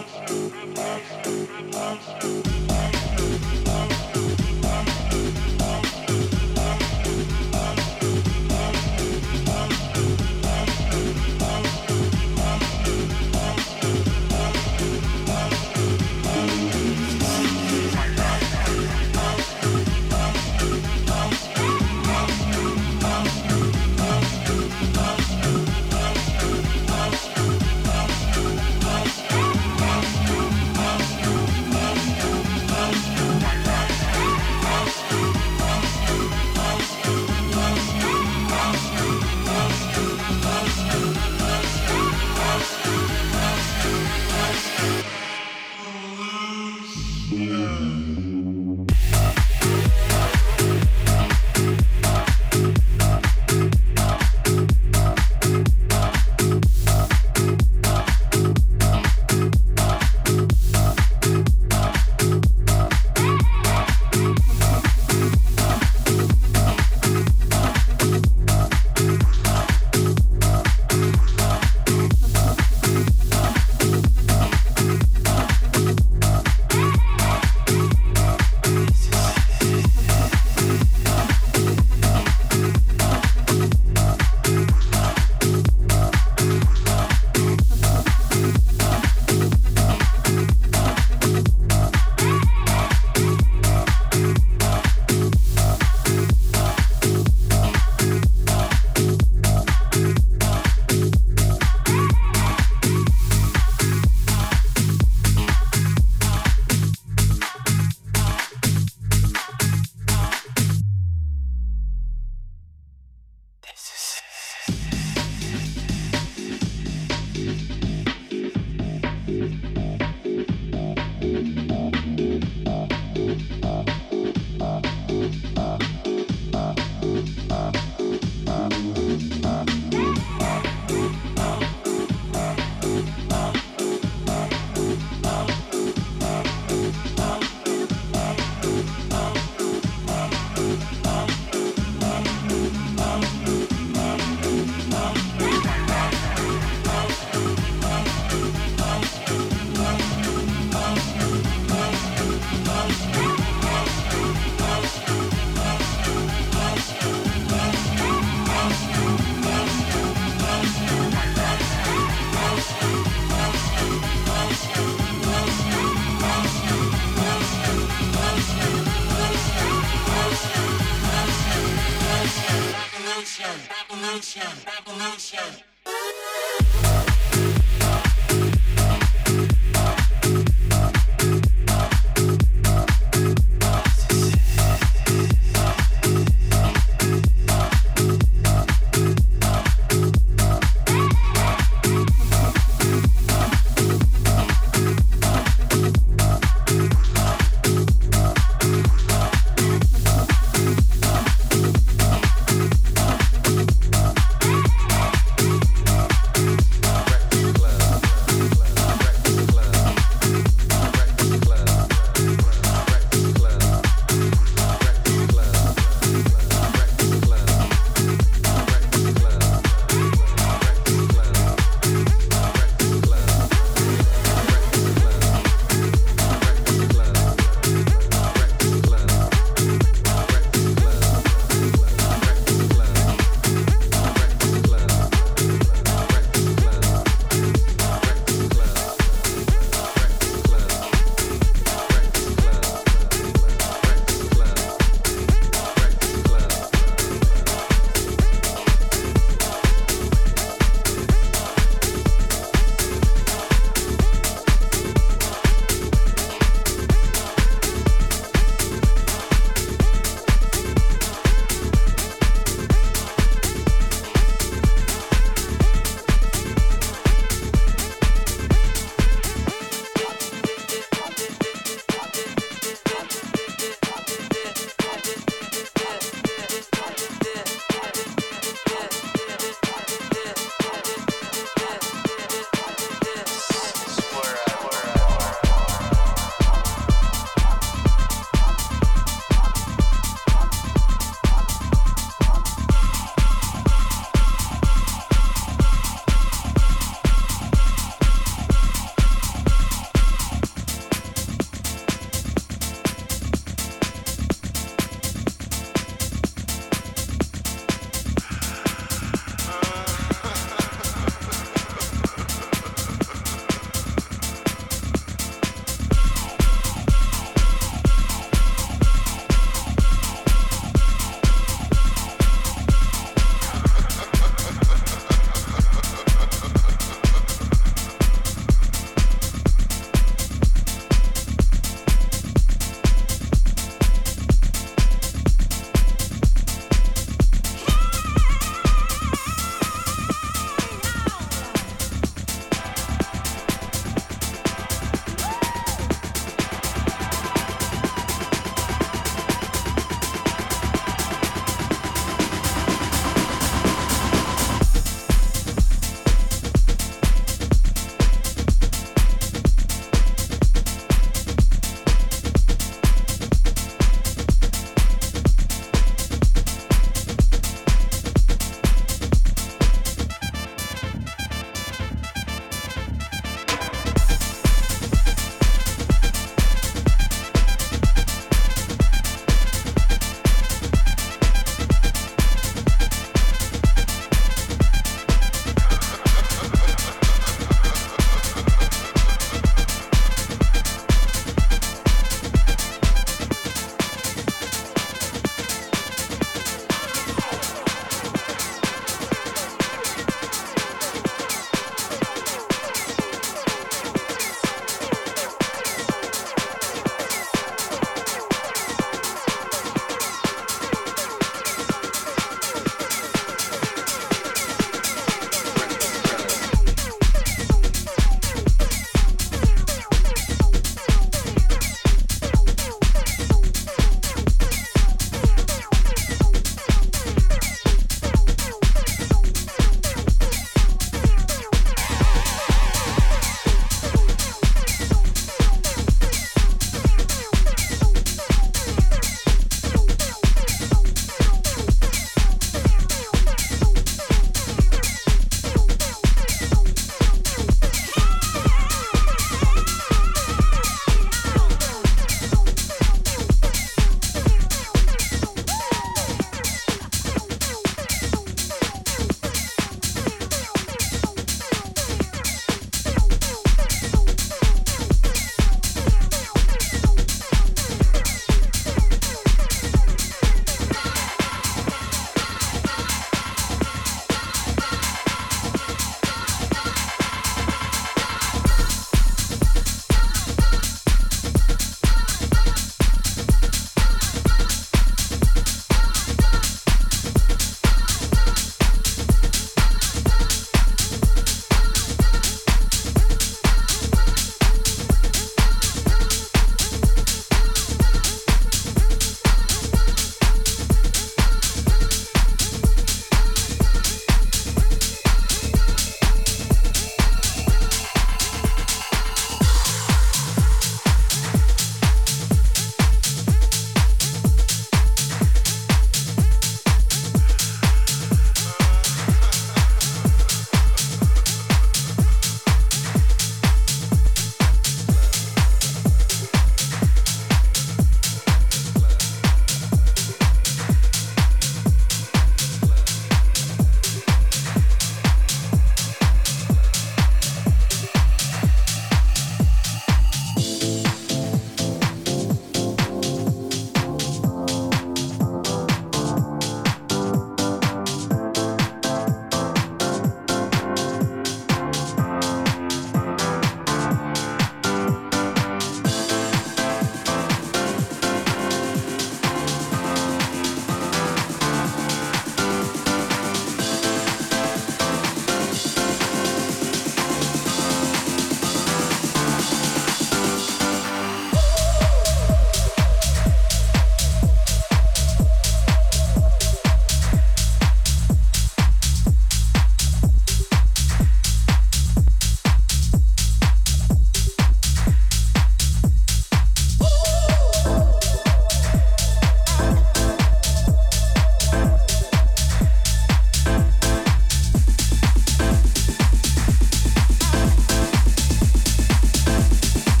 monster, monster, monster, monster.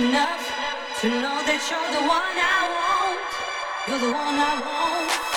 enough to know that you're the one I want. You're the one I want.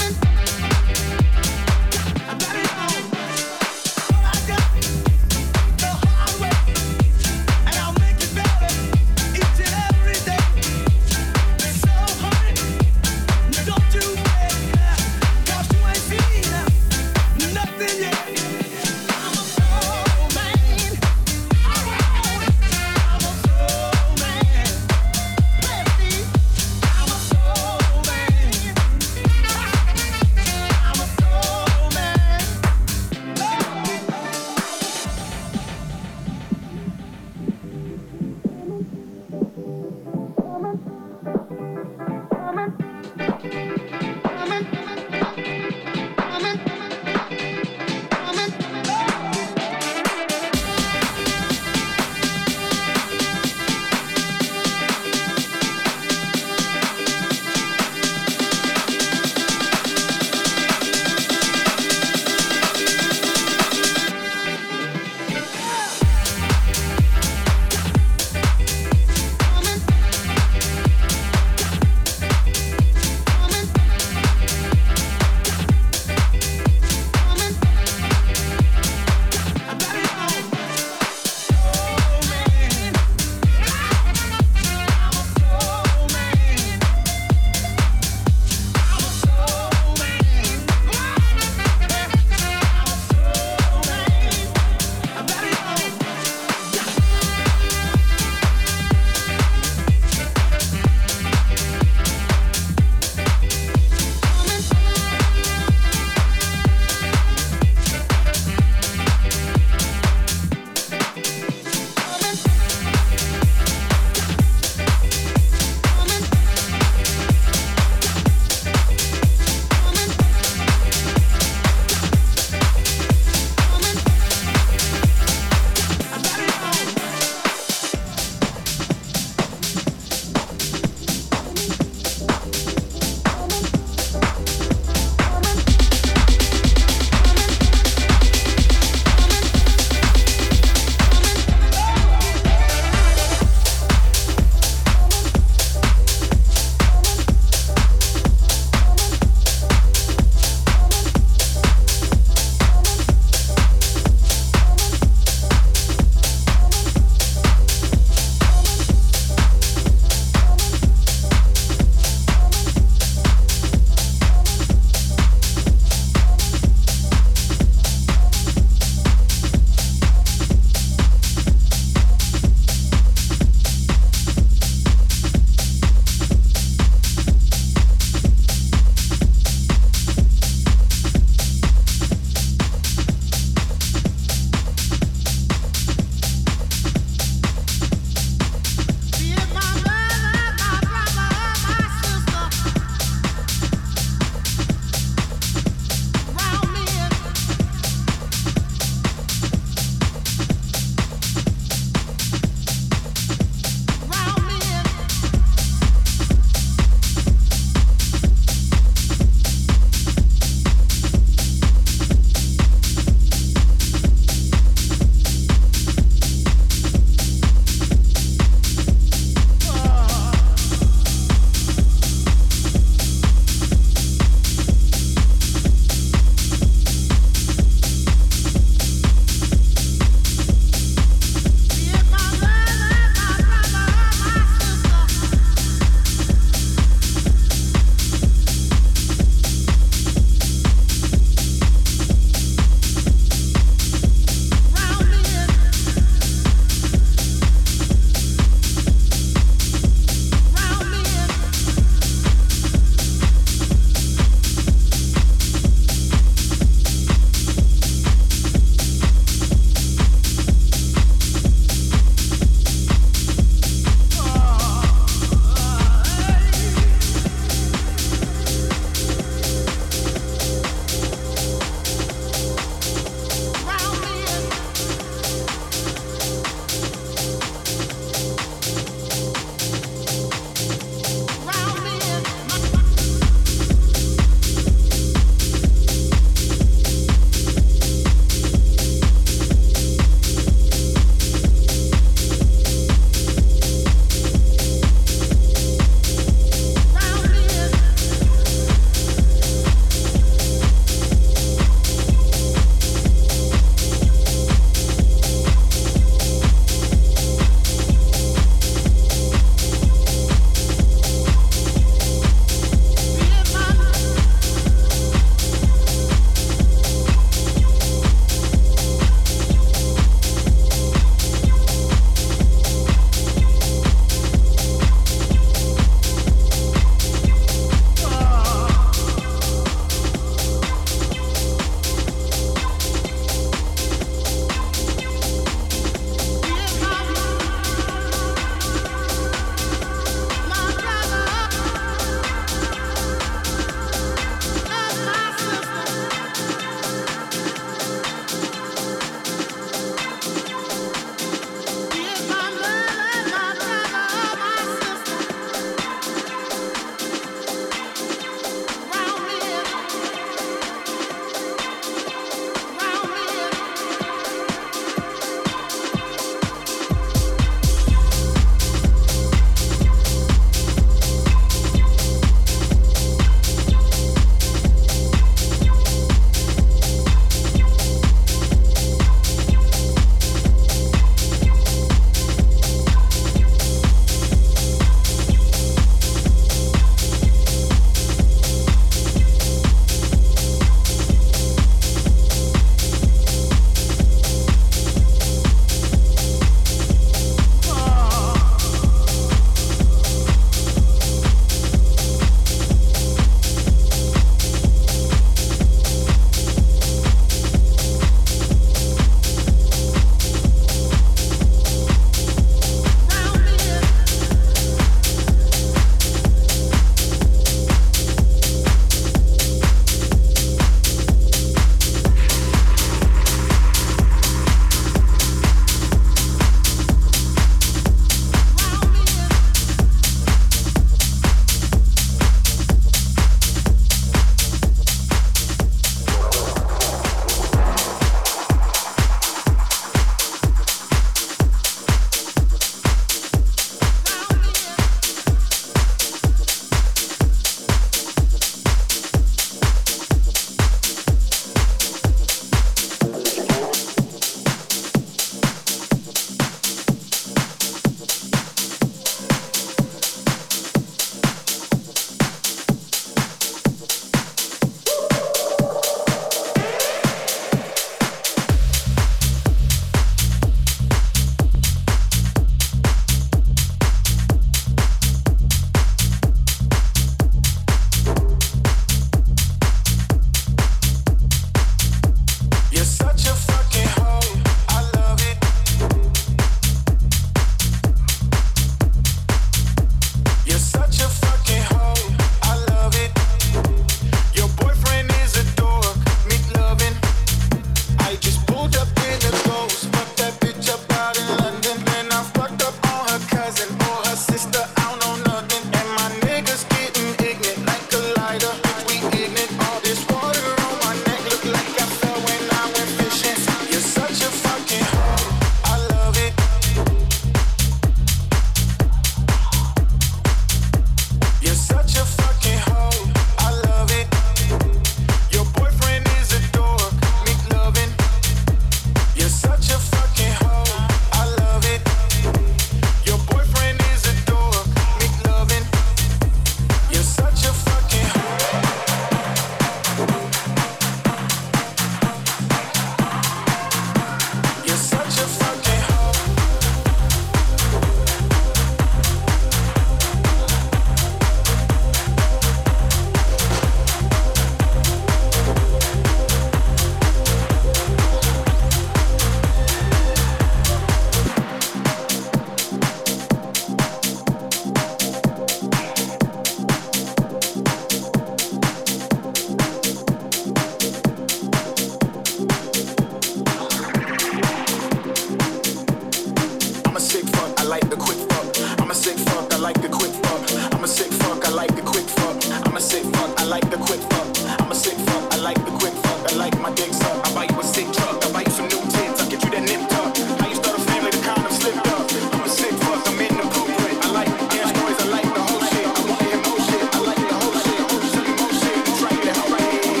like the quick fuck. I'm a sick fuck. I like the quick fuck. I'm a sick fuck. I like the quick fuck. I'm a sick fuck. I like the quick fuck. I like my dick suck. I buy you a sick truck. I buy you some new tits. I get you that nip tuck. How you start a family. The condom slipped up. I'm a sick fuck. I'm in the pulpit. I like dance noise. I like the whole shit. I wanna hear more shit. I like the whole shit. Show you more shit. Try it out right here.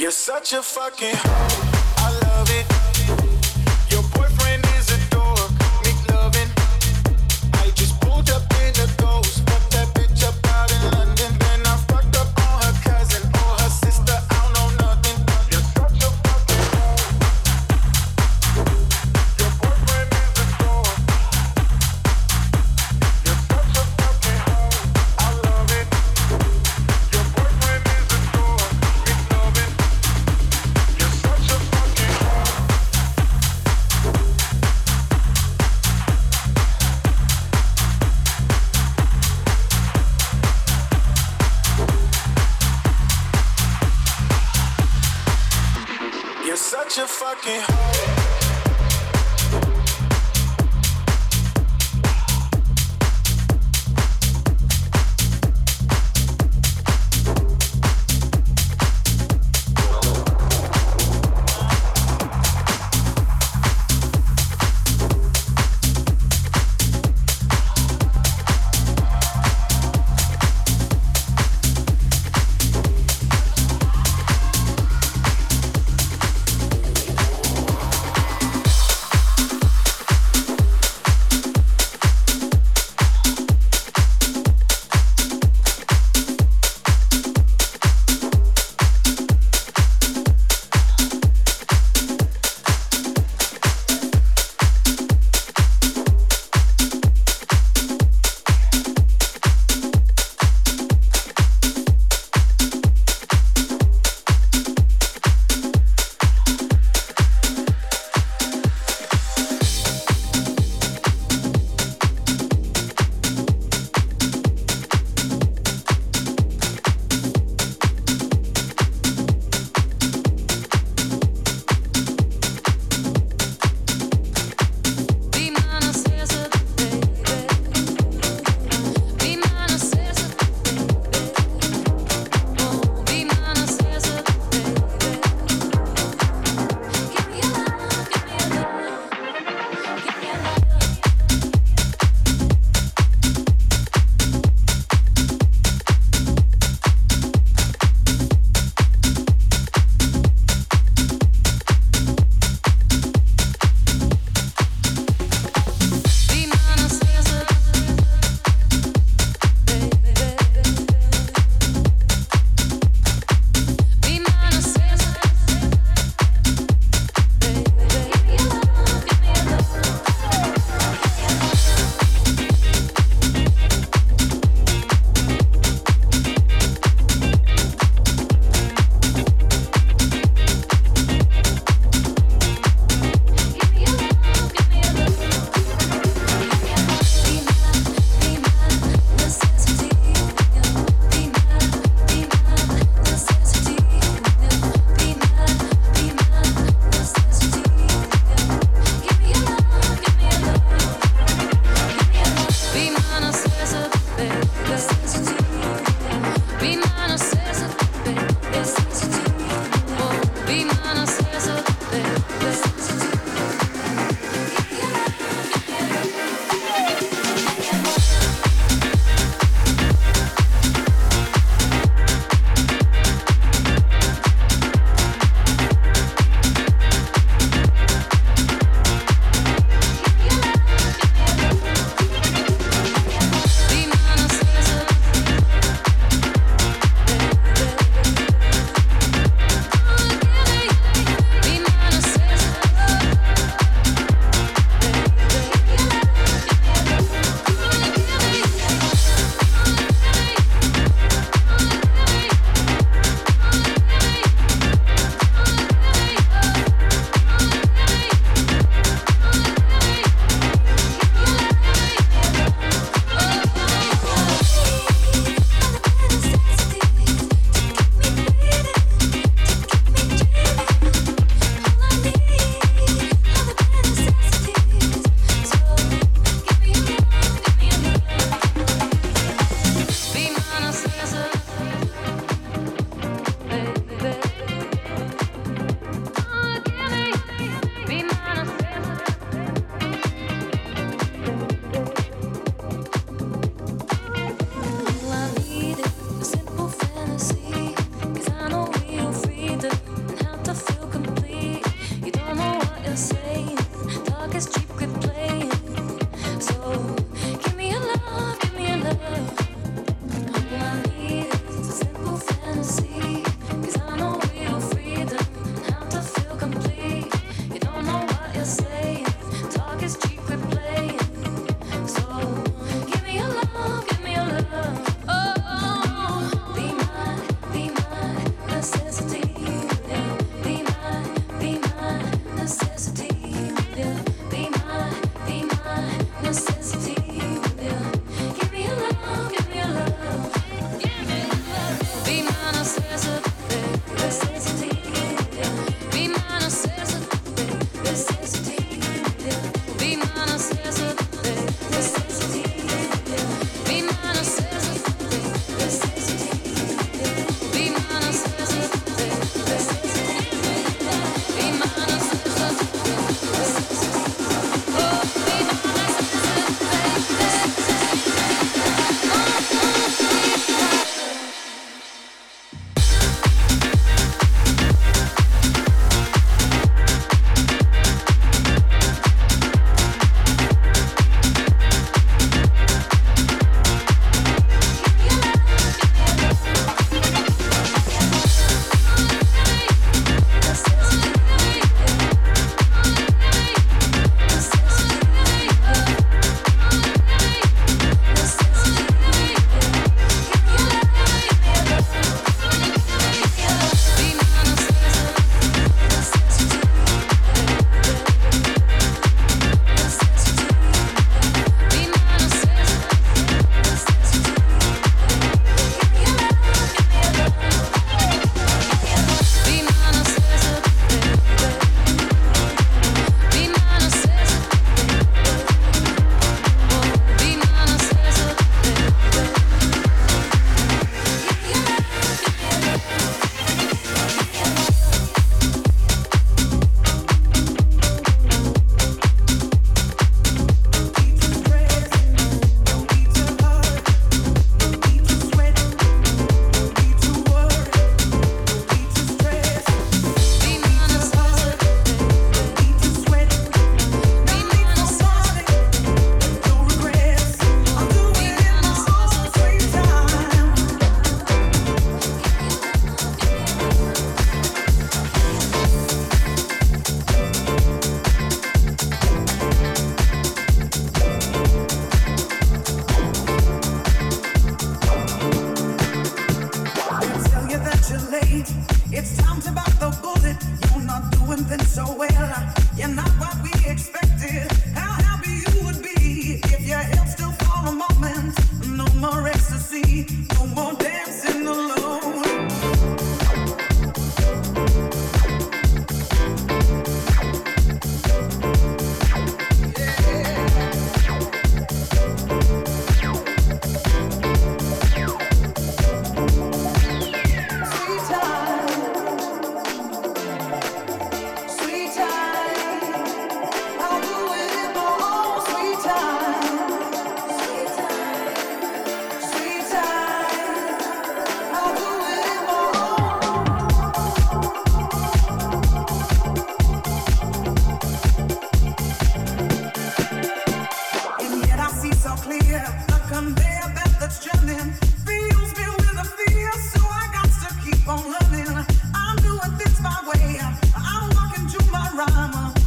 You're such a fucking.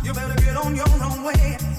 You better get on your own way.